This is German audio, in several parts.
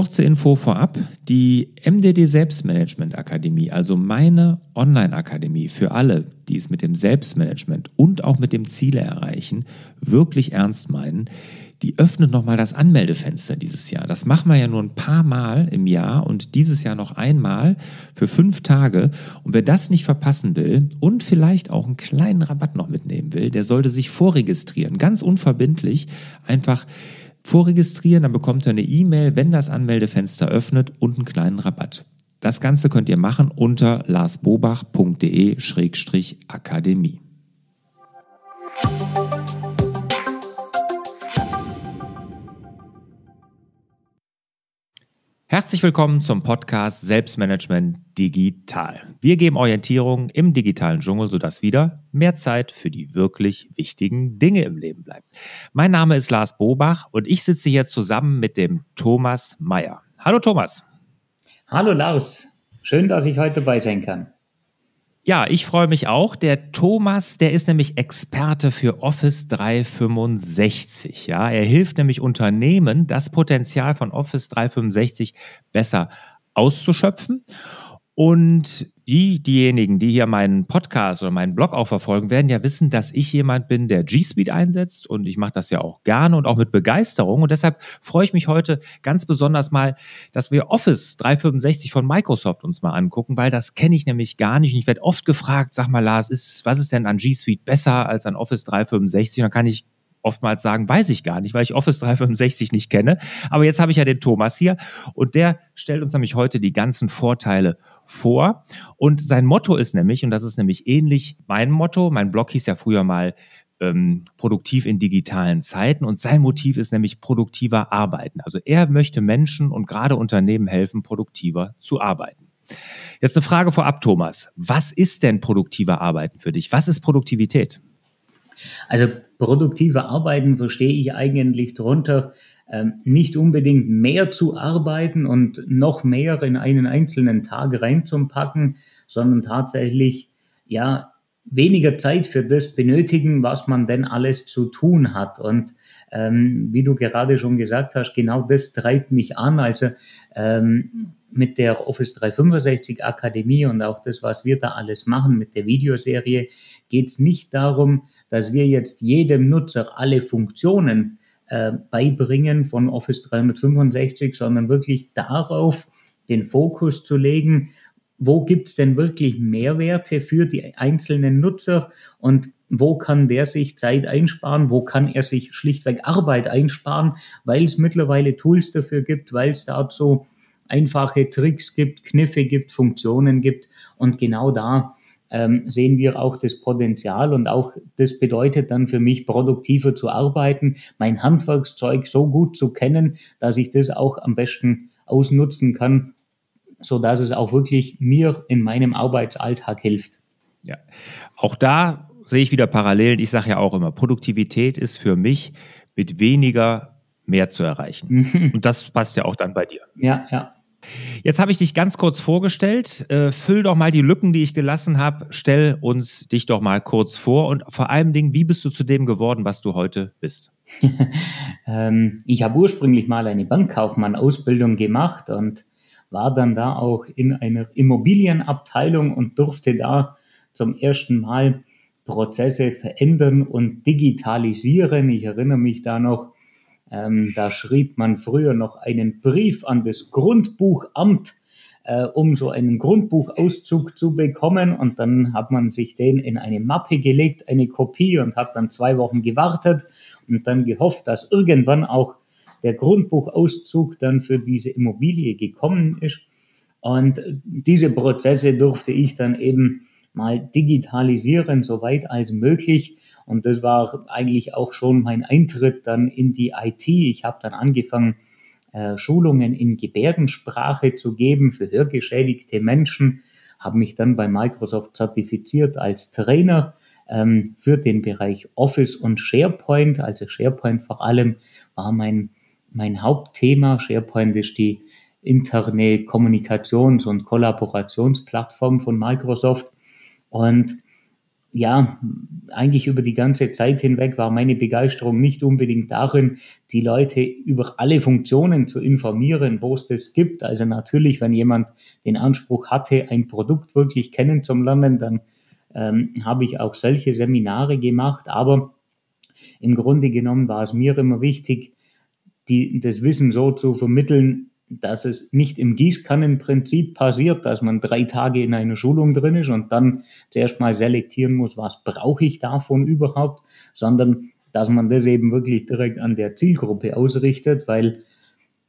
Kurze Info vorab. Die MDD Selbstmanagement Akademie, also meine Online-Akademie für alle, die es mit dem Selbstmanagement und auch mit dem Ziele erreichen, wirklich ernst meinen, die öffnet nochmal das Anmeldefenster dieses Jahr. Das machen wir ja nur ein paar Mal im Jahr und dieses Jahr noch einmal für fünf Tage. Und wer das nicht verpassen will und vielleicht auch einen kleinen Rabatt noch mitnehmen will, der sollte sich vorregistrieren. Ganz unverbindlich. Einfach vorregistrieren, dann bekommt ihr eine E-Mail, wenn das Anmeldefenster öffnet und einen kleinen Rabatt. Das Ganze könnt ihr machen unter larsbobach.de-akademie. Herzlich willkommen zum Podcast Selbstmanagement Digital. Wir geben Orientierung im digitalen Dschungel, sodass wieder mehr Zeit für die wirklich wichtigen Dinge im Leben bleibt. Mein Name ist Lars Bobach und ich sitze hier zusammen mit dem Thomas Meyer. Hallo Thomas. Hallo Lars. Schön, dass ich heute dabei sein kann. Ja, ich freue mich auch. Der Thomas, der ist nämlich Experte für Office 365. Ja, er hilft nämlich Unternehmen, das Potenzial von Office 365 besser auszuschöpfen. Und die, diejenigen, die hier meinen Podcast oder meinen Blog auch verfolgen, werden ja wissen, dass ich jemand bin, der G Suite einsetzt und ich mache das ja auch gerne und auch mit Begeisterung. Und deshalb freue ich mich heute ganz besonders mal, dass wir Office 365 von Microsoft uns mal angucken, weil das kenne ich nämlich gar nicht. Und ich werde oft gefragt, sag mal, Lars, ist, was ist denn an G Suite besser als an Office 365? Und dann kann ich oftmals sagen, weiß ich gar nicht, weil ich Office 365 nicht kenne. Aber jetzt habe ich ja den Thomas hier und der stellt uns nämlich heute die ganzen Vorteile vor. Und sein Motto ist nämlich, und das ist nämlich ähnlich mein Motto, mein Blog hieß ja früher mal ähm, produktiv in digitalen Zeiten und sein Motiv ist nämlich produktiver arbeiten. Also er möchte Menschen und gerade Unternehmen helfen, produktiver zu arbeiten. Jetzt eine Frage vorab, Thomas. Was ist denn produktiver Arbeiten für dich? Was ist Produktivität? Also produktive Arbeiten verstehe ich eigentlich darunter, nicht unbedingt mehr zu arbeiten und noch mehr in einen einzelnen Tag reinzupacken, sondern tatsächlich, ja, weniger Zeit für das benötigen, was man denn alles zu tun hat. Und ähm, wie du gerade schon gesagt hast, genau das treibt mich an. Also ähm, mit der Office 365 Akademie und auch das, was wir da alles machen mit der Videoserie, geht es nicht darum, dass wir jetzt jedem Nutzer alle Funktionen äh, beibringen von Office 365, sondern wirklich darauf den Fokus zu legen, wo gibt's denn wirklich Mehrwerte für die einzelnen Nutzer und wo kann der sich Zeit einsparen, wo kann er sich schlichtweg Arbeit einsparen, weil es mittlerweile Tools dafür gibt, weil es dazu einfache Tricks gibt, Kniffe gibt, Funktionen gibt. Und genau da ähm, sehen wir auch das Potenzial und auch das bedeutet dann für mich produktiver zu arbeiten, mein Handwerkszeug so gut zu kennen, dass ich das auch am besten ausnutzen kann, so dass es auch wirklich mir in meinem Arbeitsalltag hilft. Ja, auch da sehe ich wieder Parallelen. Ich sage ja auch immer, Produktivität ist für mich mit weniger mehr zu erreichen. Und das passt ja auch dann bei dir. Ja, ja. Jetzt habe ich dich ganz kurz vorgestellt. Äh, füll doch mal die Lücken, die ich gelassen habe. Stell uns dich doch mal kurz vor und vor allem Dingen, wie bist du zu dem geworden, was du heute bist? ähm, ich habe ursprünglich mal eine Bankkaufmann-Ausbildung gemacht und war dann da auch in einer Immobilienabteilung und durfte da zum ersten Mal Prozesse verändern und digitalisieren. Ich erinnere mich da noch, ähm, da schrieb man früher noch einen Brief an das Grundbuchamt, äh, um so einen Grundbuchauszug zu bekommen. Und dann hat man sich den in eine Mappe gelegt, eine Kopie, und hat dann zwei Wochen gewartet und dann gehofft, dass irgendwann auch der Grundbuchauszug dann für diese Immobilie gekommen ist. Und diese Prozesse durfte ich dann eben mal digitalisieren, soweit als möglich. Und das war eigentlich auch schon mein Eintritt dann in die IT. Ich habe dann angefangen, äh, Schulungen in Gebärdensprache zu geben für hörgeschädigte Menschen, habe mich dann bei Microsoft zertifiziert als Trainer ähm, für den Bereich Office und SharePoint. Also SharePoint vor allem war mein, mein Hauptthema. SharePoint ist die interne Kommunikations- und Kollaborationsplattform von Microsoft. Und ja, eigentlich über die ganze Zeit hinweg war meine Begeisterung nicht unbedingt darin, die Leute über alle Funktionen zu informieren, wo es das gibt. Also natürlich, wenn jemand den Anspruch hatte, ein Produkt wirklich kennen zum Lernen, dann ähm, habe ich auch solche Seminare gemacht. Aber im Grunde genommen war es mir immer wichtig, die, das Wissen so zu vermitteln, dass es nicht im Gießkannenprinzip passiert, dass man drei Tage in einer Schulung drin ist und dann zuerst mal selektieren muss, was brauche ich davon überhaupt, sondern dass man das eben wirklich direkt an der Zielgruppe ausrichtet, weil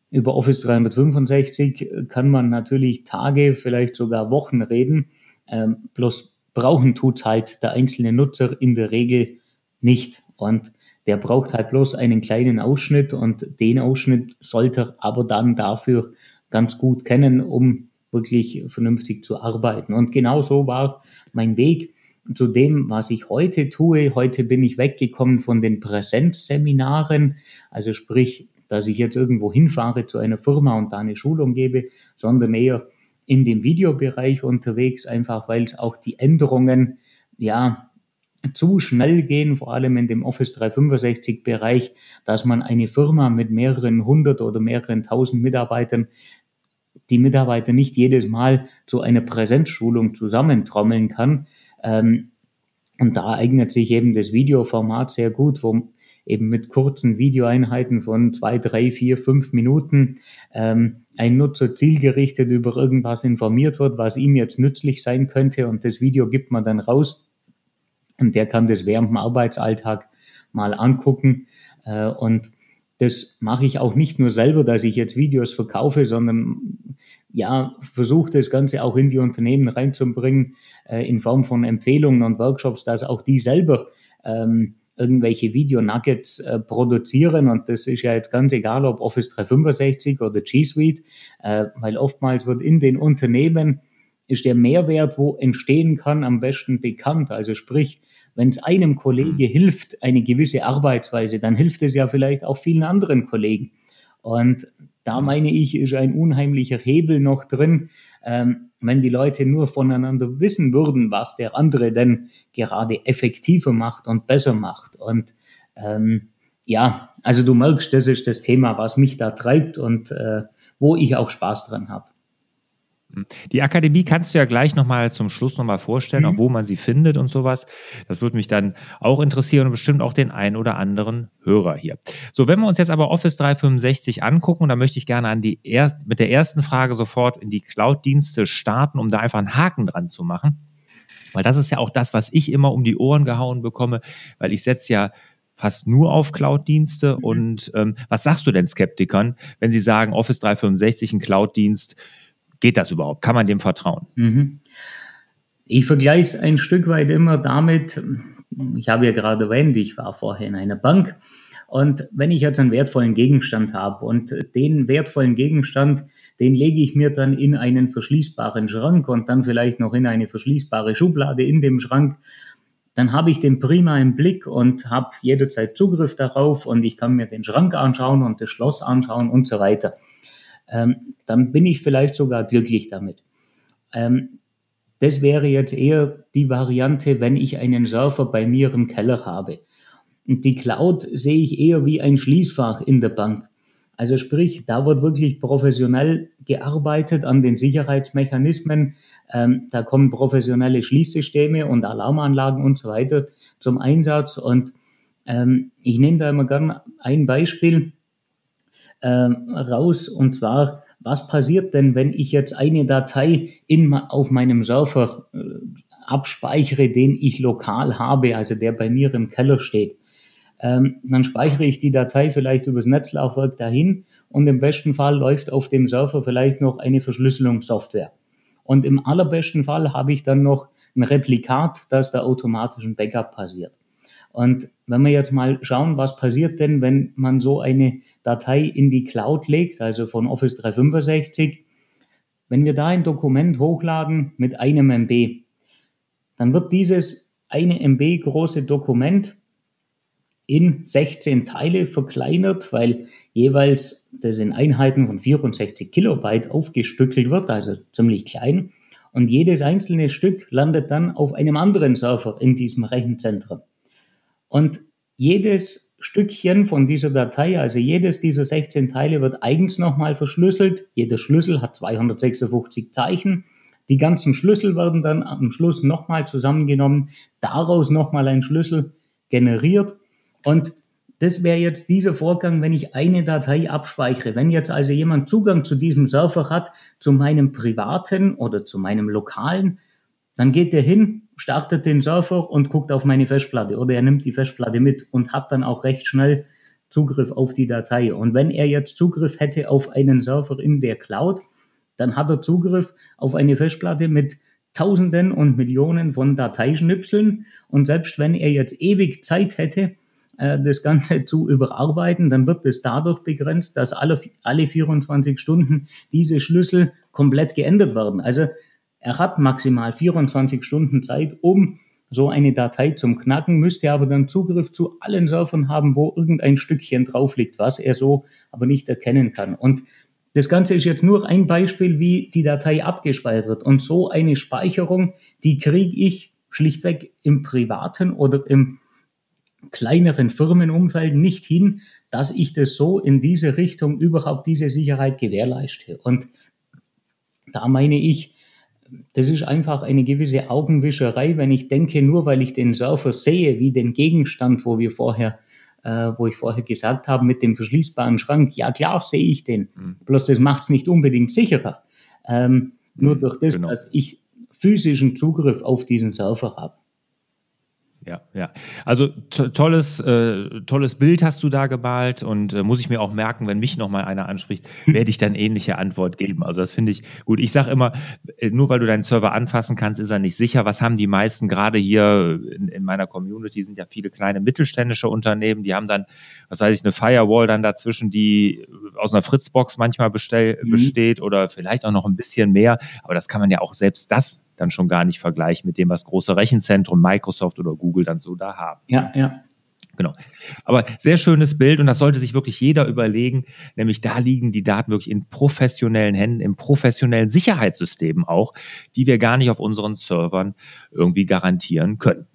über Office 365 kann man natürlich Tage, vielleicht sogar Wochen reden, ähm, bloß brauchen tut halt der einzelne Nutzer in der Regel nicht. Und der braucht halt bloß einen kleinen Ausschnitt und den Ausschnitt sollte er aber dann dafür ganz gut kennen, um wirklich vernünftig zu arbeiten. Und genau so war mein Weg zu dem, was ich heute tue. Heute bin ich weggekommen von den Präsenzseminaren, also sprich, dass ich jetzt irgendwo hinfahre zu einer Firma und da eine Schulung gebe, sondern eher in dem Videobereich unterwegs, einfach weil es auch die Änderungen ja zu schnell gehen, vor allem in dem Office 365 Bereich, dass man eine Firma mit mehreren hundert oder mehreren tausend Mitarbeitern, die Mitarbeiter nicht jedes Mal zu einer Präsenzschulung zusammentrommeln kann. Ähm, und da eignet sich eben das Videoformat sehr gut, wo eben mit kurzen Videoeinheiten von zwei, drei, vier, fünf Minuten ähm, ein Nutzer zielgerichtet über irgendwas informiert wird, was ihm jetzt nützlich sein könnte. Und das Video gibt man dann raus und der kann das während dem Arbeitsalltag mal angucken. Äh, und das mache ich auch nicht nur selber, dass ich jetzt Videos verkaufe, sondern ja, versuche das Ganze auch in die Unternehmen reinzubringen, äh, in Form von Empfehlungen und Workshops, dass auch die selber ähm, irgendwelche Video-Nuggets äh, produzieren. Und das ist ja jetzt ganz egal, ob Office 365 oder G Suite, weil oftmals wird in den Unternehmen ist der Mehrwert, wo entstehen kann, am besten bekannt. Also sprich, wenn es einem Kollege mhm. hilft, eine gewisse Arbeitsweise, dann hilft es ja vielleicht auch vielen anderen Kollegen. Und da mhm. meine ich, ist ein unheimlicher Hebel noch drin, ähm, wenn die Leute nur voneinander wissen würden, was der andere denn gerade effektiver macht und besser macht. Und ähm, ja, also du merkst, das ist das Thema, was mich da treibt und äh, wo ich auch Spaß dran habe. Die Akademie kannst du ja gleich nochmal zum Schluss nochmal vorstellen, mhm. auch wo man sie findet und sowas. Das würde mich dann auch interessieren und bestimmt auch den einen oder anderen Hörer hier. So, wenn wir uns jetzt aber Office 365 angucken, da möchte ich gerne an die erst, mit der ersten Frage sofort in die Cloud-Dienste starten, um da einfach einen Haken dran zu machen. Weil das ist ja auch das, was ich immer um die Ohren gehauen bekomme, weil ich setze ja fast nur auf Cloud-Dienste. Mhm. Und ähm, was sagst du denn Skeptikern, wenn sie sagen, Office 365, ein Cloud-Dienst, Geht das überhaupt? Kann man dem vertrauen? Mhm. Ich vergleiche es ein Stück weit immer damit, ich habe ja gerade erwähnt, ich war vorher in einer Bank. Und wenn ich jetzt einen wertvollen Gegenstand habe und den wertvollen Gegenstand, den lege ich mir dann in einen verschließbaren Schrank und dann vielleicht noch in eine verschließbare Schublade in dem Schrank, dann habe ich den prima im Blick und habe jederzeit Zugriff darauf und ich kann mir den Schrank anschauen und das Schloss anschauen und so weiter ähm, dann bin ich vielleicht sogar glücklich damit. Ähm, das wäre jetzt eher die Variante, wenn ich einen Surfer bei mir im Keller habe. Und die Cloud sehe ich eher wie ein Schließfach in der Bank. Also sprich, da wird wirklich professionell gearbeitet an den Sicherheitsmechanismen. Ähm, da kommen professionelle Schließsysteme und Alarmanlagen und so weiter zum Einsatz. Und ähm, ich nehme da immer gerne ein Beispiel äh, raus. Und zwar, was passiert denn, wenn ich jetzt eine Datei in, auf meinem Server äh, abspeichere, den ich lokal habe, also der bei mir im Keller steht? Ähm, dann speichere ich die Datei vielleicht übers Netzlaufwerk dahin und im besten Fall läuft auf dem Server vielleicht noch eine Verschlüsselungssoftware. Und im allerbesten Fall habe ich dann noch ein Replikat, das da automatisch ein Backup passiert. Und wenn wir jetzt mal schauen, was passiert denn, wenn man so eine Datei in die Cloud legt, also von Office 365, wenn wir da ein Dokument hochladen mit einem MB, dann wird dieses eine MB große Dokument in 16 Teile verkleinert, weil jeweils das in Einheiten von 64 Kilobyte aufgestückelt wird, also ziemlich klein. Und jedes einzelne Stück landet dann auf einem anderen Server in diesem Rechenzentrum. Und jedes Stückchen von dieser Datei, also jedes dieser 16 Teile wird eigens nochmal verschlüsselt. Jeder Schlüssel hat 256 Zeichen. Die ganzen Schlüssel werden dann am Schluss nochmal zusammengenommen, daraus nochmal ein Schlüssel generiert. Und das wäre jetzt dieser Vorgang, wenn ich eine Datei abspeichere. Wenn jetzt also jemand Zugang zu diesem Server hat, zu meinem privaten oder zu meinem lokalen, dann geht der hin, startet den Server und guckt auf meine Festplatte oder er nimmt die Festplatte mit und hat dann auch recht schnell Zugriff auf die Datei. Und wenn er jetzt Zugriff hätte auf einen Server in der Cloud, dann hat er Zugriff auf eine Festplatte mit Tausenden und Millionen von Dateischnipseln. Und selbst wenn er jetzt ewig Zeit hätte, äh, das Ganze zu überarbeiten, dann wird es dadurch begrenzt, dass alle, alle 24 Stunden diese Schlüssel komplett geändert werden. Also er hat maximal 24 Stunden Zeit, um so eine Datei zum Knacken, müsste aber dann Zugriff zu allen Servern haben, wo irgendein Stückchen drauf liegt, was er so aber nicht erkennen kann. Und das Ganze ist jetzt nur ein Beispiel, wie die Datei abgespeichert wird. Und so eine Speicherung, die kriege ich schlichtweg im privaten oder im kleineren Firmenumfeld nicht hin, dass ich das so in diese Richtung überhaupt diese Sicherheit gewährleiste. Und da meine ich, das ist einfach eine gewisse Augenwischerei, wenn ich denke, nur weil ich den Surfer sehe, wie den Gegenstand, wo wir vorher, äh, wo ich vorher gesagt habe, mit dem verschließbaren Schrank, ja klar sehe ich den. Mhm. Bloß das macht es nicht unbedingt sicherer. Ähm, nur mhm, durch das, genau. dass ich physischen Zugriff auf diesen Surfer habe. Ja, ja. Also to tolles, äh, tolles Bild hast du da gemalt und äh, muss ich mir auch merken, wenn mich nochmal einer anspricht, werde ich dann ähnliche Antwort geben. Also das finde ich gut. Ich sage immer, äh, nur weil du deinen Server anfassen kannst, ist er nicht sicher. Was haben die meisten gerade hier in, in, meiner Community sind ja viele kleine mittelständische Unternehmen, die haben dann, was weiß ich, eine Firewall dann dazwischen, die aus einer Fritzbox manchmal bestell, mhm. besteht oder vielleicht auch noch ein bisschen mehr. Aber das kann man ja auch selbst das dann schon gar nicht vergleichen mit dem, was große Rechenzentren, Microsoft oder Google dann so da haben. Ja, ja. Genau. Aber sehr schönes Bild und das sollte sich wirklich jeder überlegen, nämlich da liegen die Daten wirklich in professionellen Händen, in professionellen Sicherheitssystemen auch, die wir gar nicht auf unseren Servern irgendwie garantieren können.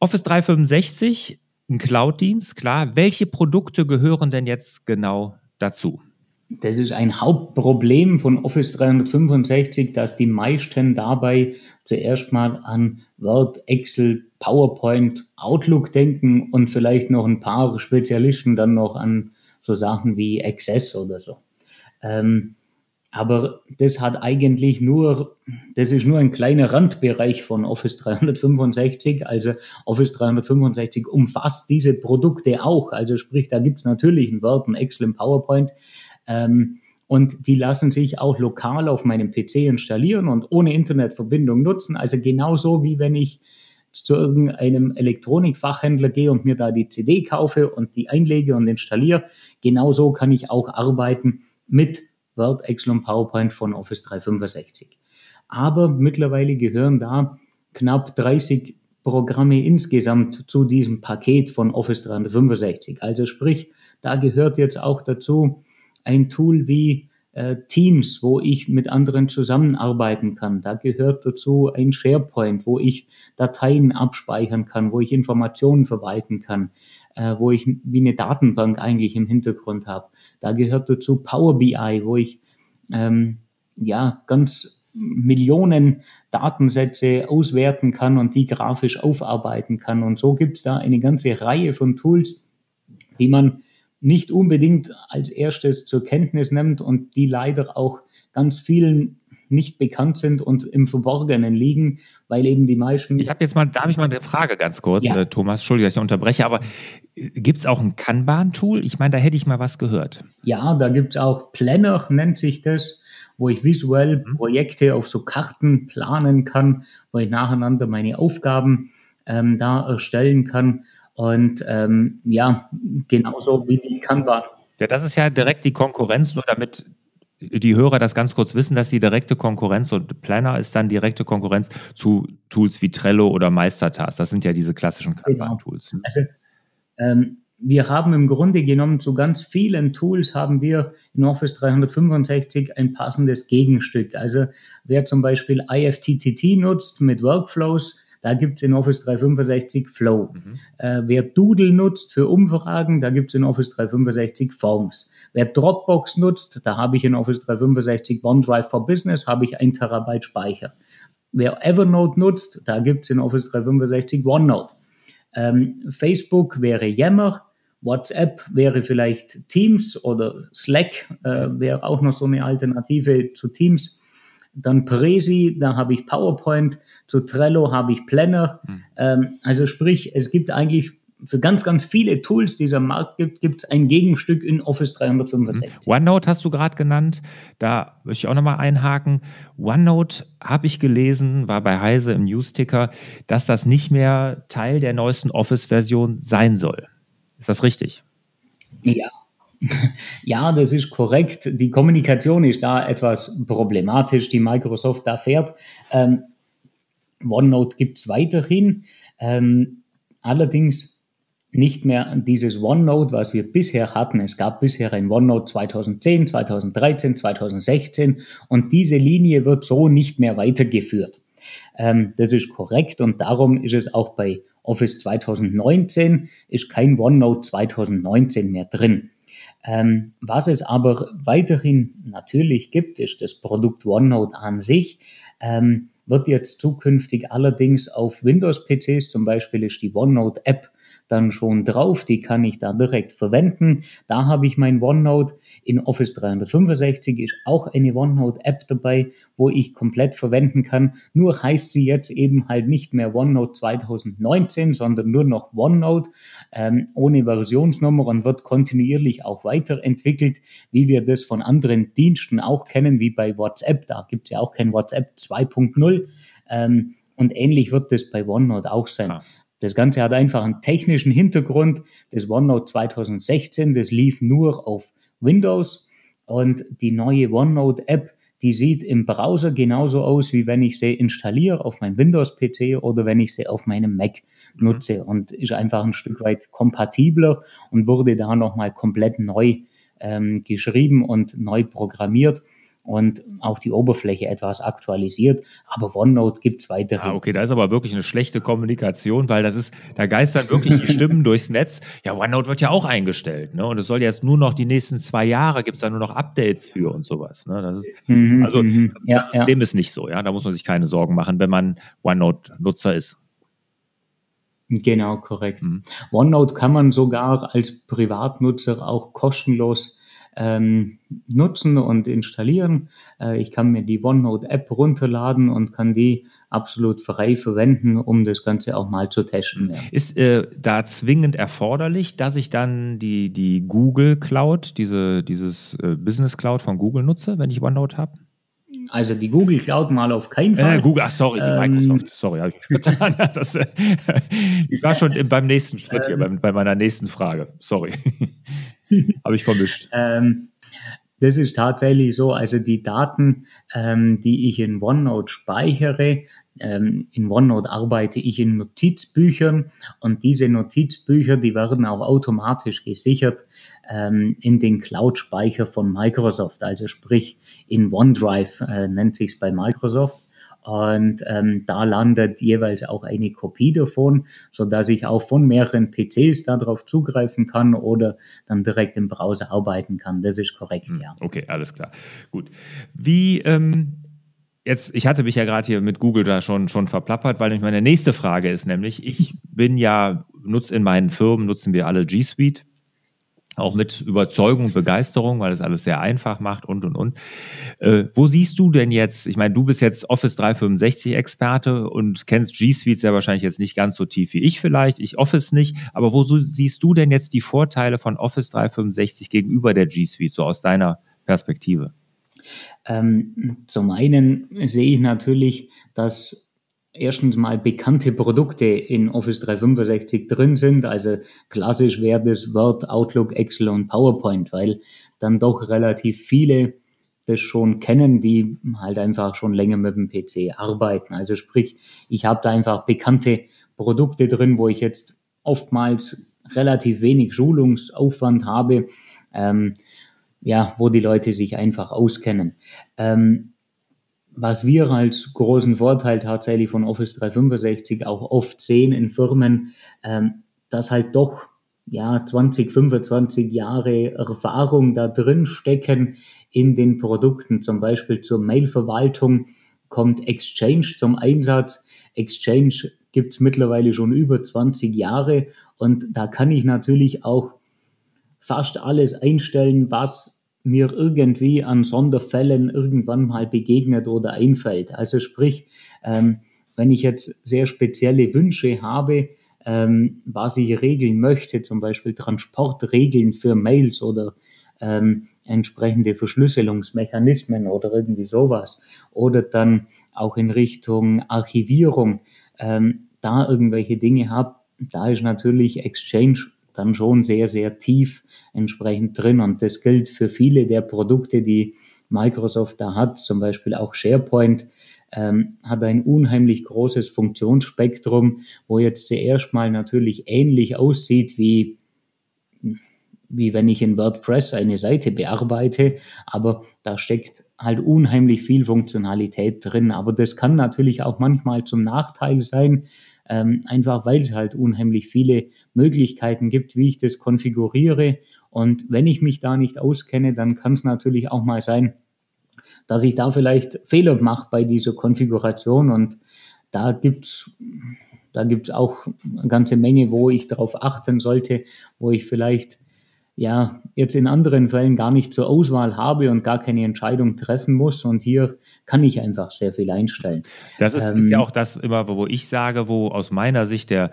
Office 365, ein Cloud-Dienst, klar. Welche Produkte gehören denn jetzt genau dazu? Das ist ein Hauptproblem von Office 365, dass die meisten dabei zuerst mal an Word, Excel, PowerPoint, Outlook denken und vielleicht noch ein paar Spezialisten dann noch an so Sachen wie Access oder so. Ähm, aber das hat eigentlich nur, das ist nur ein kleiner Randbereich von Office 365. Also Office 365 umfasst diese Produkte auch. Also sprich, da gibt's natürlich ein Word, ein Excel, ein PowerPoint. Ähm, und die lassen sich auch lokal auf meinem PC installieren und ohne Internetverbindung nutzen. Also genauso wie wenn ich zu irgendeinem Elektronikfachhändler gehe und mir da die CD kaufe und die einlege und installiere. Genauso kann ich auch arbeiten mit Word, Excel und PowerPoint von Office 365. Aber mittlerweile gehören da knapp 30 Programme insgesamt zu diesem Paket von Office 365. Also sprich, da gehört jetzt auch dazu ein Tool wie äh, Teams, wo ich mit anderen zusammenarbeiten kann. Da gehört dazu ein SharePoint, wo ich Dateien abspeichern kann, wo ich Informationen verwalten kann, äh, wo ich wie eine Datenbank eigentlich im Hintergrund habe. Da gehört dazu Power BI, wo ich ähm, ja ganz Millionen Datensätze auswerten kann und die grafisch aufarbeiten kann. Und so gibt es da eine ganze Reihe von Tools, die man nicht unbedingt als erstes zur Kenntnis nimmt und die leider auch ganz vielen nicht bekannt sind und im Verborgenen liegen, weil eben die meisten. Ich habe jetzt mal, darf ich mal eine Frage ganz kurz, ja. äh, Thomas, Entschuldige, dass ich unterbreche, aber äh, gibt es auch ein Kanban-Tool? Ich meine, da hätte ich mal was gehört. Ja, da gibt es auch Planner, nennt sich das, wo ich visuell mhm. Projekte auf so Karten planen kann, wo ich nacheinander meine Aufgaben ähm, da erstellen kann. Und ähm, ja, genauso wie die Kanban. Ja, das ist ja direkt die Konkurrenz, nur damit die Hörer das ganz kurz wissen, dass die direkte Konkurrenz und Planner ist dann direkte Konkurrenz zu Tools wie Trello oder Meistertask. Das sind ja diese klassischen Kanban-Tools. Genau. Also ähm, wir haben im Grunde genommen zu ganz vielen Tools haben wir in Office 365 ein passendes Gegenstück. Also wer zum Beispiel IFTTT nutzt mit Workflows, da gibt es in Office 365 Flow. Mhm. Äh, wer Doodle nutzt für Umfragen, da gibt es in Office 365 Forms. Wer Dropbox nutzt, da habe ich in Office 365 OneDrive for Business, habe ich ein Terabyte Speicher. Wer Evernote nutzt, da gibt es in Office 365 OneNote. Ähm, Facebook wäre Yammer, WhatsApp wäre vielleicht Teams oder Slack äh, wäre auch noch so eine Alternative zu Teams. Dann Presi, da habe ich PowerPoint, zu Trello habe ich Planner. Mhm. Ähm, also sprich, es gibt eigentlich für ganz, ganz viele Tools, die es am Markt gibt, gibt es ein Gegenstück in Office 365. Mhm. OneNote hast du gerade genannt. Da möchte ich auch nochmal einhaken. OneNote habe ich gelesen, war bei Heise im Newsticker, dass das nicht mehr Teil der neuesten Office-Version sein soll. Ist das richtig? Ja. Ja, das ist korrekt. Die Kommunikation ist da etwas problematisch, die Microsoft da fährt. Ähm, OneNote gibt es weiterhin. Ähm, allerdings nicht mehr dieses OneNote, was wir bisher hatten. Es gab bisher ein OneNote 2010, 2013, 2016 und diese Linie wird so nicht mehr weitergeführt. Ähm, das ist korrekt und darum ist es auch bei Office 2019 ist kein OneNote 2019 mehr drin. Ähm, was es aber weiterhin natürlich gibt, ist das Produkt OneNote an sich. Ähm, wird jetzt zukünftig allerdings auf Windows-PCs, zum Beispiel ist die OneNote-App dann schon drauf, die kann ich da direkt verwenden. Da habe ich mein OneNote. In Office 365 ist auch eine OneNote-App dabei, wo ich komplett verwenden kann. Nur heißt sie jetzt eben halt nicht mehr OneNote 2019, sondern nur noch OneNote ähm, ohne Versionsnummer und wird kontinuierlich auch weiterentwickelt, wie wir das von anderen Diensten auch kennen, wie bei WhatsApp. Da gibt es ja auch kein WhatsApp 2.0. Ähm, und ähnlich wird das bei OneNote auch sein. Ah. Das Ganze hat einfach einen technischen Hintergrund. Das OneNote 2016, das lief nur auf Windows und die neue OneNote App, die sieht im Browser genauso aus, wie wenn ich sie installiere auf meinem Windows-PC oder wenn ich sie auf meinem Mac mhm. nutze und ist einfach ein Stück weit kompatibler und wurde da nochmal komplett neu ähm, geschrieben und neu programmiert und auch die Oberfläche etwas aktualisiert. Aber OneNote gibt es weiterhin. Ah, okay, da ist aber wirklich eine schlechte Kommunikation, weil das ist, da geistern wirklich die Stimmen durchs Netz. Ja, OneNote wird ja auch eingestellt, ne? Und es soll jetzt nur noch die nächsten zwei Jahre gibt es da nur noch Updates für und sowas. Ne? Ist, mhm, also mhm. ja, das System ja. ist nicht so, ja. Da muss man sich keine Sorgen machen, wenn man OneNote-Nutzer ist. Genau, korrekt. Mhm. OneNote kann man sogar als Privatnutzer auch kostenlos ähm, nutzen und installieren. Äh, ich kann mir die OneNote-App runterladen und kann die absolut frei verwenden, um das Ganze auch mal zu testen. Ja. Ist äh, da zwingend erforderlich, dass ich dann die, die Google Cloud, diese, dieses äh, Business Cloud von Google nutze, wenn ich OneNote habe? Also die Google Cloud mal auf keinen äh, Fall. Äh, Google, ach sorry, die ähm, Microsoft, sorry, habe ich getan. Das, äh, ich war schon beim nächsten Schritt hier, ähm, bei, bei meiner nächsten Frage. Sorry. Habe ich vermischt. Ähm, das ist tatsächlich so. Also die Daten, ähm, die ich in OneNote speichere, ähm, in OneNote arbeite ich in Notizbüchern und diese Notizbücher, die werden auch automatisch gesichert ähm, in den Cloud-Speicher von Microsoft. Also sprich in OneDrive äh, nennt sich es bei Microsoft. Und ähm, da landet jeweils auch eine Kopie davon, so dass ich auch von mehreren PCs darauf zugreifen kann oder dann direkt im Browser arbeiten kann. Das ist korrekt, hm, ja. Okay, alles klar. Gut. Wie ähm, jetzt, ich hatte mich ja gerade hier mit Google da schon, schon verplappert, weil meine nächste Frage ist nämlich, ich bin ja, nutze in meinen Firmen, nutzen wir alle G Suite auch mit Überzeugung, Begeisterung, weil es alles sehr einfach macht und und und. Äh, wo siehst du denn jetzt, ich meine, du bist jetzt Office 365 Experte und kennst G Suite sehr wahrscheinlich jetzt nicht ganz so tief wie ich vielleicht, ich Office nicht, aber wo siehst du denn jetzt die Vorteile von Office 365 gegenüber der G Suite, so aus deiner Perspektive? Ähm, zum einen sehe ich natürlich, dass erstens mal bekannte Produkte in Office 365 drin sind. Also klassisch wäre das Word, Outlook, Excel und PowerPoint, weil dann doch relativ viele das schon kennen, die halt einfach schon länger mit dem PC arbeiten. Also sprich, ich habe da einfach bekannte Produkte drin, wo ich jetzt oftmals relativ wenig Schulungsaufwand habe, ähm, ja, wo die Leute sich einfach auskennen. Ähm, was wir als großen Vorteil tatsächlich von Office 365 auch oft sehen in Firmen, ähm, dass halt doch ja 20, 25 Jahre Erfahrung da drin stecken in den Produkten. Zum Beispiel zur Mailverwaltung kommt Exchange zum Einsatz. Exchange gibt es mittlerweile schon über 20 Jahre und da kann ich natürlich auch fast alles einstellen, was mir irgendwie an Sonderfällen irgendwann mal begegnet oder einfällt. Also sprich, ähm, wenn ich jetzt sehr spezielle Wünsche habe, ähm, was ich regeln möchte, zum Beispiel Transportregeln für Mails oder ähm, entsprechende Verschlüsselungsmechanismen oder irgendwie sowas. Oder dann auch in Richtung Archivierung, ähm, da irgendwelche Dinge habe, da ist natürlich Exchange dann schon sehr, sehr tief entsprechend drin. Und das gilt für viele der Produkte, die Microsoft da hat, zum Beispiel auch SharePoint, ähm, hat ein unheimlich großes Funktionsspektrum, wo jetzt zuerst mal natürlich ähnlich aussieht wie wie wenn ich in WordPress eine Seite bearbeite, aber da steckt halt unheimlich viel Funktionalität drin. Aber das kann natürlich auch manchmal zum Nachteil sein, ähm, einfach weil es halt unheimlich viele Möglichkeiten gibt, wie ich das konfiguriere. Und wenn ich mich da nicht auskenne, dann kann es natürlich auch mal sein, dass ich da vielleicht Fehler mache bei dieser Konfiguration. Und da gibt's da gibt's auch eine ganze Menge, wo ich darauf achten sollte, wo ich vielleicht ja jetzt in anderen Fällen gar nicht zur Auswahl habe und gar keine Entscheidung treffen muss. Und hier kann ich einfach sehr viel einstellen. Das ist, ähm, ist ja auch das immer, wo ich sage, wo aus meiner Sicht der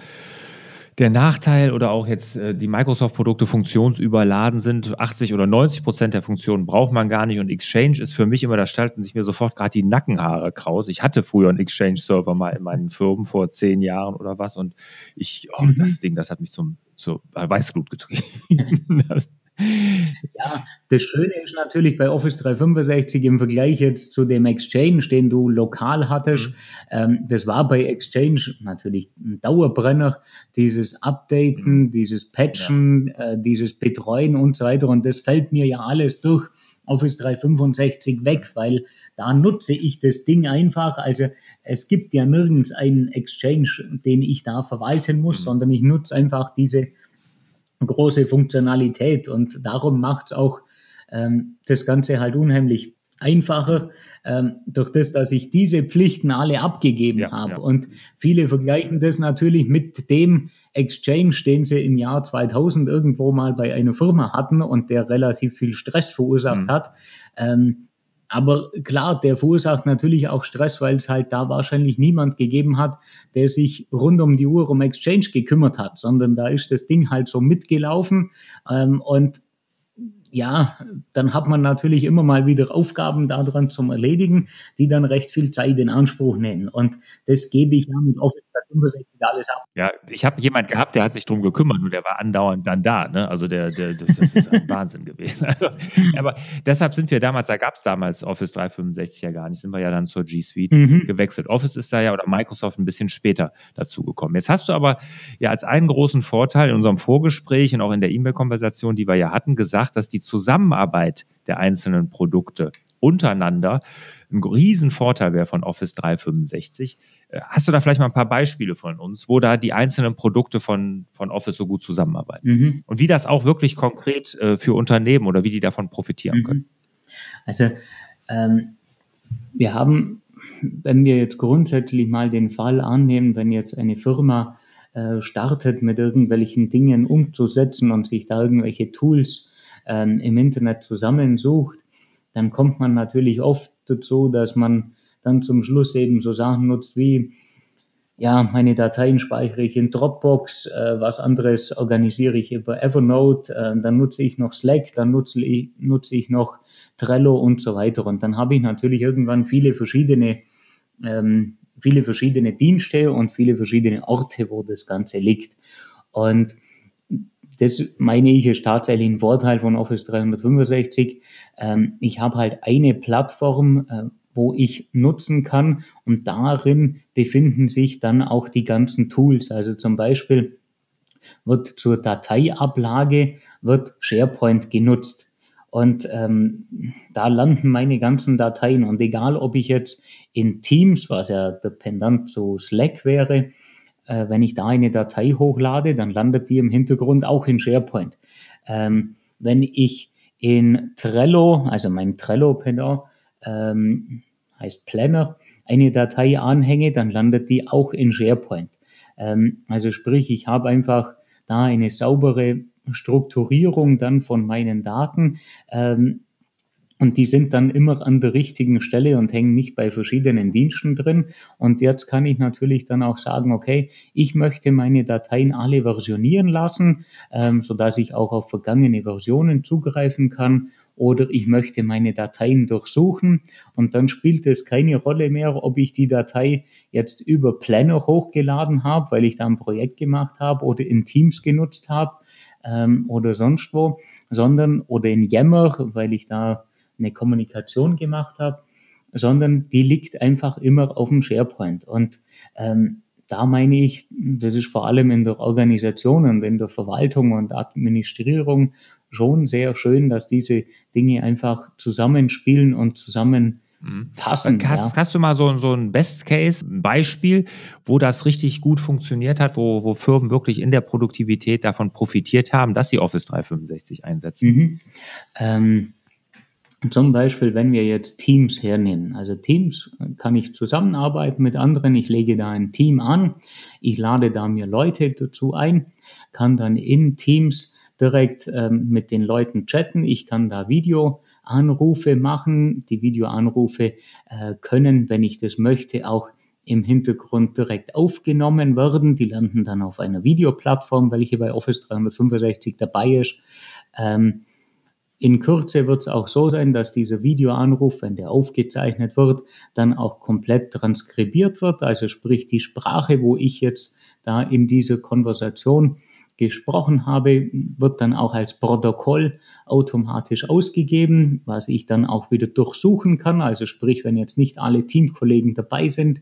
der Nachteil oder auch jetzt äh, die Microsoft-Produkte funktionsüberladen sind. 80 oder 90 Prozent der Funktionen braucht man gar nicht und Exchange ist für mich immer, da stalten sich mir sofort gerade die Nackenhaare kraus. Ich hatte früher einen Exchange-Server mal in meinen Firmen vor zehn Jahren oder was und ich, oh, mhm. das Ding, das hat mich zum, zur Weißglut getrieben. das, ja, das Schöne ist natürlich bei Office 365 im Vergleich jetzt zu dem Exchange, den du lokal hattest. Mhm. Ähm, das war bei Exchange natürlich ein Dauerbrenner, dieses Updaten, mhm. dieses Patchen, ja. äh, dieses Betreuen und so weiter. Und das fällt mir ja alles durch Office 365 weg, weil da nutze ich das Ding einfach. Also es gibt ja nirgends einen Exchange, den ich da verwalten muss, mhm. sondern ich nutze einfach diese große Funktionalität und darum macht es auch ähm, das Ganze halt unheimlich einfacher, ähm, durch das, dass ich diese Pflichten alle abgegeben ja, habe. Ja. Und viele vergleichen das natürlich mit dem Exchange, den sie im Jahr 2000 irgendwo mal bei einer Firma hatten und der relativ viel Stress verursacht mhm. hat. Ähm, aber klar, der verursacht natürlich auch Stress, weil es halt da wahrscheinlich niemand gegeben hat, der sich rund um die Uhr um Exchange gekümmert hat, sondern da ist das Ding halt so mitgelaufen ähm, und ja, dann hat man natürlich immer mal wieder Aufgaben daran zum Erledigen, die dann recht viel Zeit in Anspruch nehmen. Und das gebe ich ja mit Office 365 alles ab. Ja, ich habe jemand gehabt, der hat sich darum gekümmert und der war andauernd dann da. Ne? Also der, der das, das ist ein Wahnsinn gewesen. Also, aber deshalb sind wir damals, da gab es damals Office 365 ja gar nicht, sind wir ja dann zur G Suite mhm. gewechselt. Office ist da ja oder Microsoft ein bisschen später dazu gekommen. Jetzt hast du aber ja als einen großen Vorteil in unserem Vorgespräch und auch in der E-Mail-Konversation, die wir ja hatten, gesagt, dass die Zusammenarbeit der einzelnen Produkte untereinander ein Riesenvorteil wäre von Office 365. Äh, hast du da vielleicht mal ein paar Beispiele von uns, wo da die einzelnen Produkte von, von Office so gut zusammenarbeiten? Mhm. Und wie das auch wirklich konkret äh, für Unternehmen oder wie die davon profitieren mhm. können? Also ähm, wir haben, wenn wir jetzt grundsätzlich mal den Fall annehmen, wenn jetzt eine Firma äh, startet mit irgendwelchen Dingen umzusetzen und sich da irgendwelche Tools ähm, im Internet zusammensucht, dann kommt man natürlich oft dazu, dass man dann zum Schluss eben so Sachen nutzt wie, ja, meine Dateien speichere ich in Dropbox, äh, was anderes organisiere ich über Evernote, äh, dann nutze ich noch Slack, dann nutze ich, nutze ich noch Trello und so weiter. Und dann habe ich natürlich irgendwann viele verschiedene, ähm, viele verschiedene Dienste und viele verschiedene Orte, wo das Ganze liegt. Und das meine ich ist tatsächlich ein Vorteil von Office 365. Ähm, ich habe halt eine Plattform, äh, wo ich nutzen kann und darin befinden sich dann auch die ganzen Tools. Also zum Beispiel wird zur Dateiablage, wird SharePoint genutzt. Und ähm, da landen meine ganzen Dateien. Und egal, ob ich jetzt in Teams, was ja der Pendant zu Slack wäre, äh, wenn ich da eine Datei hochlade, dann landet die im Hintergrund auch in SharePoint. Ähm, wenn ich in Trello, also meinem Trello-Pendant, ähm, heißt Planner, eine Datei anhänge, dann landet die auch in SharePoint. Ähm, also sprich, ich habe einfach da eine saubere Strukturierung dann von meinen Daten. Ähm, und die sind dann immer an der richtigen Stelle und hängen nicht bei verschiedenen Diensten drin. Und jetzt kann ich natürlich dann auch sagen, okay, ich möchte meine Dateien alle versionieren lassen, ähm, sodass ich auch auf vergangene Versionen zugreifen kann. Oder ich möchte meine Dateien durchsuchen und dann spielt es keine Rolle mehr, ob ich die Datei jetzt über Planner hochgeladen habe, weil ich da ein Projekt gemacht habe oder in Teams genutzt habe ähm, oder sonst wo, sondern oder in Yammer, weil ich da eine Kommunikation gemacht habe, sondern die liegt einfach immer auf dem SharePoint. Und ähm, da meine ich, das ist vor allem in der Organisation und in der Verwaltung und Administrierung schon sehr schön, dass diese Dinge einfach zusammenspielen und zusammen mhm. passen. Hast, ja. hast, du mal so, so ein Best-Case-Beispiel, wo das richtig gut funktioniert hat, wo, wo Firmen wirklich in der Produktivität davon profitiert haben, dass sie Office 365 einsetzen? Mhm. Ähm, zum Beispiel, wenn wir jetzt Teams hernehmen. Also Teams kann ich zusammenarbeiten mit anderen. Ich lege da ein Team an. Ich lade da mir Leute dazu ein, kann dann in Teams direkt ähm, mit den Leuten chatten. Ich kann da Videoanrufe machen. Die Videoanrufe äh, können, wenn ich das möchte, auch im Hintergrund direkt aufgenommen werden. Die landen dann auf einer Videoplattform, welche bei Office 365 dabei ist. Ähm, in Kürze wird es auch so sein, dass dieser Videoanruf, wenn der aufgezeichnet wird, dann auch komplett transkribiert wird. Also sprich die Sprache, wo ich jetzt da in dieser Konversation gesprochen habe, wird dann auch als Protokoll automatisch ausgegeben, was ich dann auch wieder durchsuchen kann. Also sprich, wenn jetzt nicht alle Teamkollegen dabei sind,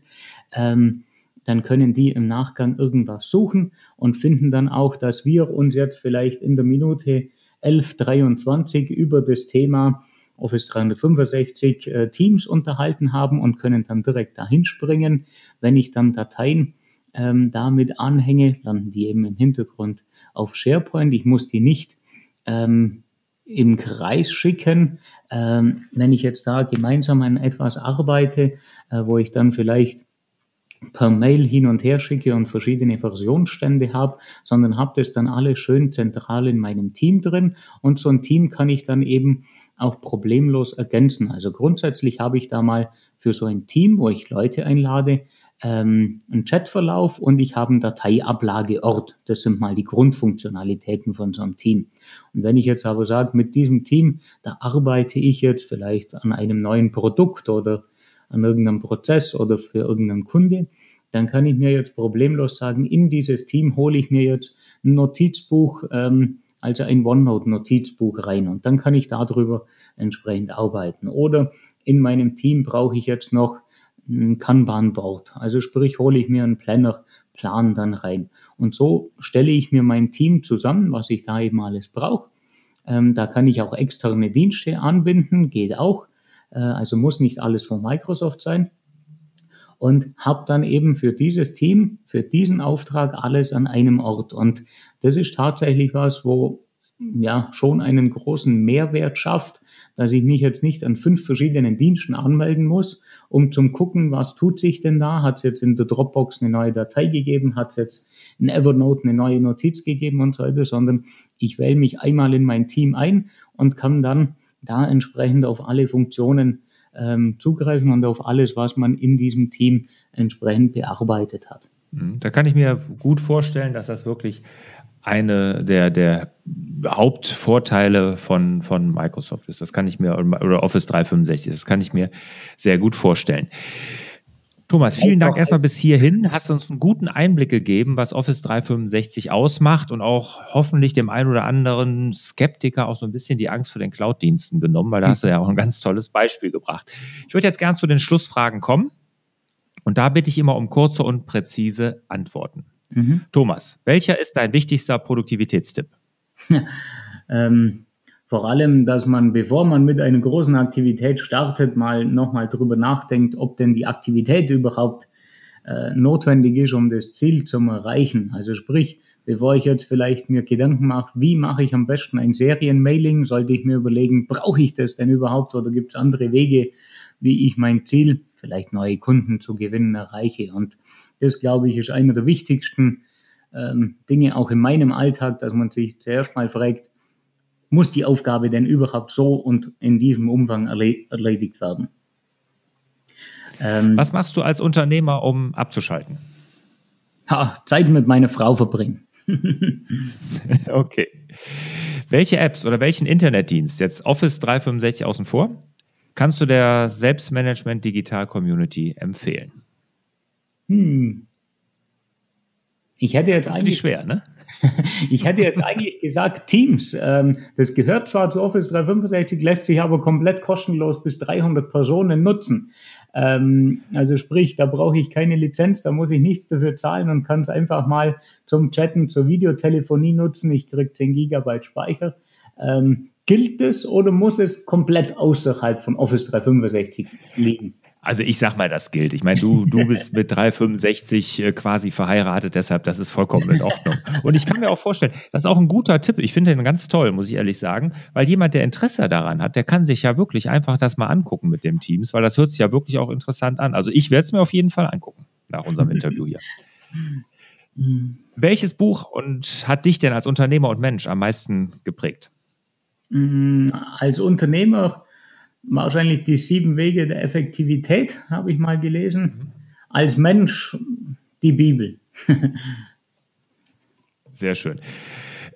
ähm, dann können die im Nachgang irgendwas suchen und finden dann auch, dass wir uns jetzt vielleicht in der Minute 1123 über das Thema Office 365 äh, Teams unterhalten haben und können dann direkt dahin springen. Wenn ich dann Dateien ähm, damit anhänge, landen die eben im Hintergrund auf SharePoint. Ich muss die nicht ähm, im Kreis schicken. Ähm, wenn ich jetzt da gemeinsam an etwas arbeite, äh, wo ich dann vielleicht per Mail hin und her schicke und verschiedene Versionsstände habe, sondern habe das dann alles schön zentral in meinem Team drin und so ein Team kann ich dann eben auch problemlos ergänzen. Also grundsätzlich habe ich da mal für so ein Team, wo ich Leute einlade, ähm, einen Chatverlauf und ich habe einen Dateiablageort. Das sind mal die Grundfunktionalitäten von so einem Team. Und wenn ich jetzt aber sage, mit diesem Team, da arbeite ich jetzt vielleicht an einem neuen Produkt oder an irgendeinem Prozess oder für irgendeinen Kunde, dann kann ich mir jetzt problemlos sagen, in dieses Team hole ich mir jetzt ein Notizbuch, ähm, also ein OneNote-Notizbuch rein und dann kann ich darüber entsprechend arbeiten. Oder in meinem Team brauche ich jetzt noch ein Kanban-Board, also sprich hole ich mir einen Planner, Plan dann rein. Und so stelle ich mir mein Team zusammen, was ich da eben alles brauche. Ähm, da kann ich auch externe Dienste anbinden, geht auch. Äh, also muss nicht alles von Microsoft sein. Und habe dann eben für dieses Team, für diesen Auftrag alles an einem Ort. Und das ist tatsächlich was, wo ja schon einen großen Mehrwert schafft, dass ich mich jetzt nicht an fünf verschiedenen Diensten anmelden muss, um zum gucken, was tut sich denn da? Hat es jetzt in der Dropbox eine neue Datei gegeben? Hat es jetzt in Evernote eine neue Notiz gegeben und so weiter, sondern ich wähle mich einmal in mein Team ein und kann dann da entsprechend auf alle Funktionen ähm, zugreifen und auf alles, was man in diesem Team entsprechend bearbeitet hat. Mhm. Da kann ich mir gut vorstellen, dass das wirklich eine der, der Hauptvorteile von, von Microsoft ist. Das kann ich mir, oder Office 365, das kann ich mir sehr gut vorstellen. Thomas, vielen Dank erstmal bis hierhin. Hast uns einen guten Einblick gegeben, was Office 365 ausmacht und auch hoffentlich dem einen oder anderen Skeptiker auch so ein bisschen die Angst vor den Cloud-Diensten genommen, weil da hast du ja auch ein ganz tolles Beispiel gebracht. Ich würde jetzt gern zu den Schlussfragen kommen und da bitte ich immer um kurze und präzise Antworten. Mhm. Thomas, welcher ist dein wichtigster Produktivitätstipp? ähm, vor allem, dass man, bevor man mit einer großen Aktivität startet, mal nochmal darüber nachdenkt, ob denn die Aktivität überhaupt äh, notwendig ist, um das Ziel zu erreichen. Also sprich, bevor ich jetzt vielleicht mir Gedanken mache, wie mache ich am besten ein Serienmailing, sollte ich mir überlegen, brauche ich das denn überhaupt oder gibt es andere Wege, wie ich mein Ziel, vielleicht neue Kunden zu gewinnen, erreiche. Und das, glaube ich, ist einer der wichtigsten ähm, Dinge auch in meinem Alltag, dass man sich zuerst mal fragt, muss die Aufgabe denn überhaupt so und in diesem Umfang erledigt werden? Ähm, Was machst du als Unternehmer, um abzuschalten? Ha, Zeit mit meiner Frau verbringen. okay. Welche Apps oder welchen Internetdienst, jetzt Office 365 außen vor, kannst du der Selbstmanagement Digital Community empfehlen? Hm. Ich hätte jetzt das eigentlich schwer, ne? ich hätte jetzt eigentlich gesagt Teams. Ähm, das gehört zwar zu Office 365, lässt sich aber komplett kostenlos bis 300 Personen nutzen. Ähm, also sprich, da brauche ich keine Lizenz, da muss ich nichts dafür zahlen und kann es einfach mal zum Chatten, zur Videotelefonie nutzen. Ich kriege 10 Gigabyte Speicher. Ähm, gilt es oder muss es komplett außerhalb von Office 365 liegen? Also ich sag mal, das gilt. Ich meine, du, du bist mit 365 äh, quasi verheiratet, deshalb das ist vollkommen in Ordnung. Und ich kann mir auch vorstellen, das ist auch ein guter Tipp. Ich finde den ganz toll, muss ich ehrlich sagen, weil jemand, der Interesse daran hat, der kann sich ja wirklich einfach das mal angucken mit dem Teams, weil das hört sich ja wirklich auch interessant an. Also ich werde es mir auf jeden Fall angucken nach unserem Interview hier. Welches Buch und hat dich denn als Unternehmer und Mensch am meisten geprägt? Mm, als Unternehmer wahrscheinlich die sieben Wege der Effektivität, habe ich mal gelesen. Mhm. Als Mensch die Bibel. Sehr schön.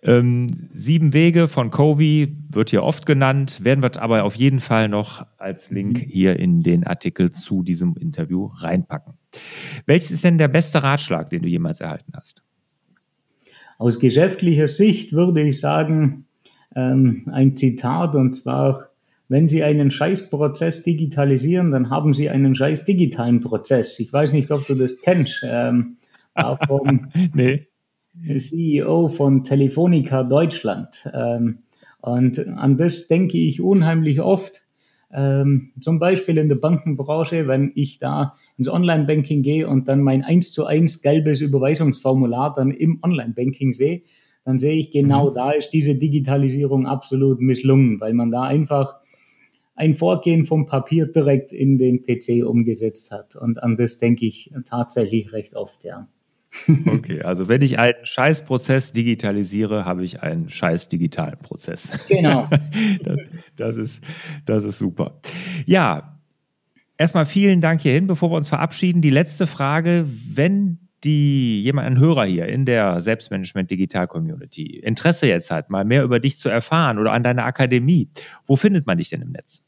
Ähm, sieben Wege von Covey wird hier oft genannt, werden wir aber auf jeden Fall noch als Link mhm. hier in den Artikel zu diesem Interview reinpacken. Welches ist denn der beste Ratschlag, den du jemals erhalten hast? Aus geschäftlicher Sicht würde ich sagen, ähm, ein Zitat und zwar wenn Sie einen Scheißprozess digitalisieren, dann haben Sie einen scheiß digitalen Prozess. Ich weiß nicht, ob du das kennst. Ähm, vom nee. CEO von Telefonica Deutschland. Ähm, und an das denke ich unheimlich oft. Ähm, zum Beispiel in der Bankenbranche, wenn ich da ins Online-Banking gehe und dann mein 1 zu 1 gelbes Überweisungsformular dann im Online-Banking sehe, dann sehe ich genau, mhm. da ist diese Digitalisierung absolut misslungen, weil man da einfach ein Vorgehen vom Papier direkt in den PC umgesetzt hat. Und an das denke ich tatsächlich recht oft, ja. Okay, also wenn ich einen Scheißprozess digitalisiere, habe ich einen scheiß digitalen Prozess. Genau. das, das, ist, das ist super. Ja, erstmal vielen Dank hierhin, bevor wir uns verabschieden. Die letzte Frage, wenn die jemand, ein Hörer hier in der Selbstmanagement Digital Community Interesse jetzt hat, mal mehr über dich zu erfahren oder an deiner Akademie, wo findet man dich denn im Netz?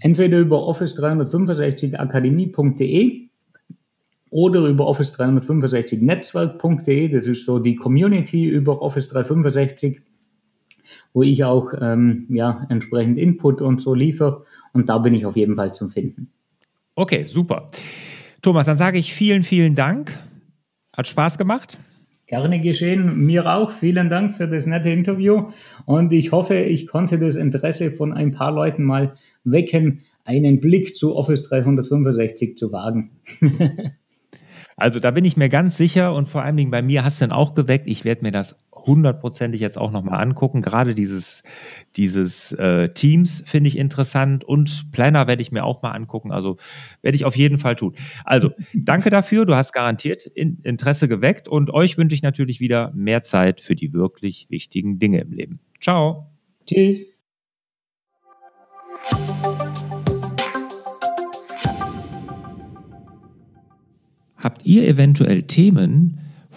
Entweder über office365akademie.de oder über office365netzwerk.de. Das ist so die Community über Office 365, wo ich auch ähm, ja, entsprechend Input und so liefere. Und da bin ich auf jeden Fall zum Finden. Okay, super. Thomas, dann sage ich vielen, vielen Dank. Hat Spaß gemacht. Gerne geschehen. Mir auch. Vielen Dank für das nette Interview. Und ich hoffe, ich konnte das Interesse von ein paar Leuten mal wecken, einen Blick zu Office 365 zu wagen. also da bin ich mir ganz sicher und vor allen Dingen bei mir hast du dann auch geweckt. Ich werde mir das hundertprozentig jetzt auch nochmal angucken. Gerade dieses, dieses äh, Teams finde ich interessant und Planner werde ich mir auch mal angucken. Also werde ich auf jeden Fall tun. Also danke dafür. Du hast garantiert in Interesse geweckt und euch wünsche ich natürlich wieder mehr Zeit für die wirklich wichtigen Dinge im Leben. Ciao. Tschüss. Habt ihr eventuell Themen,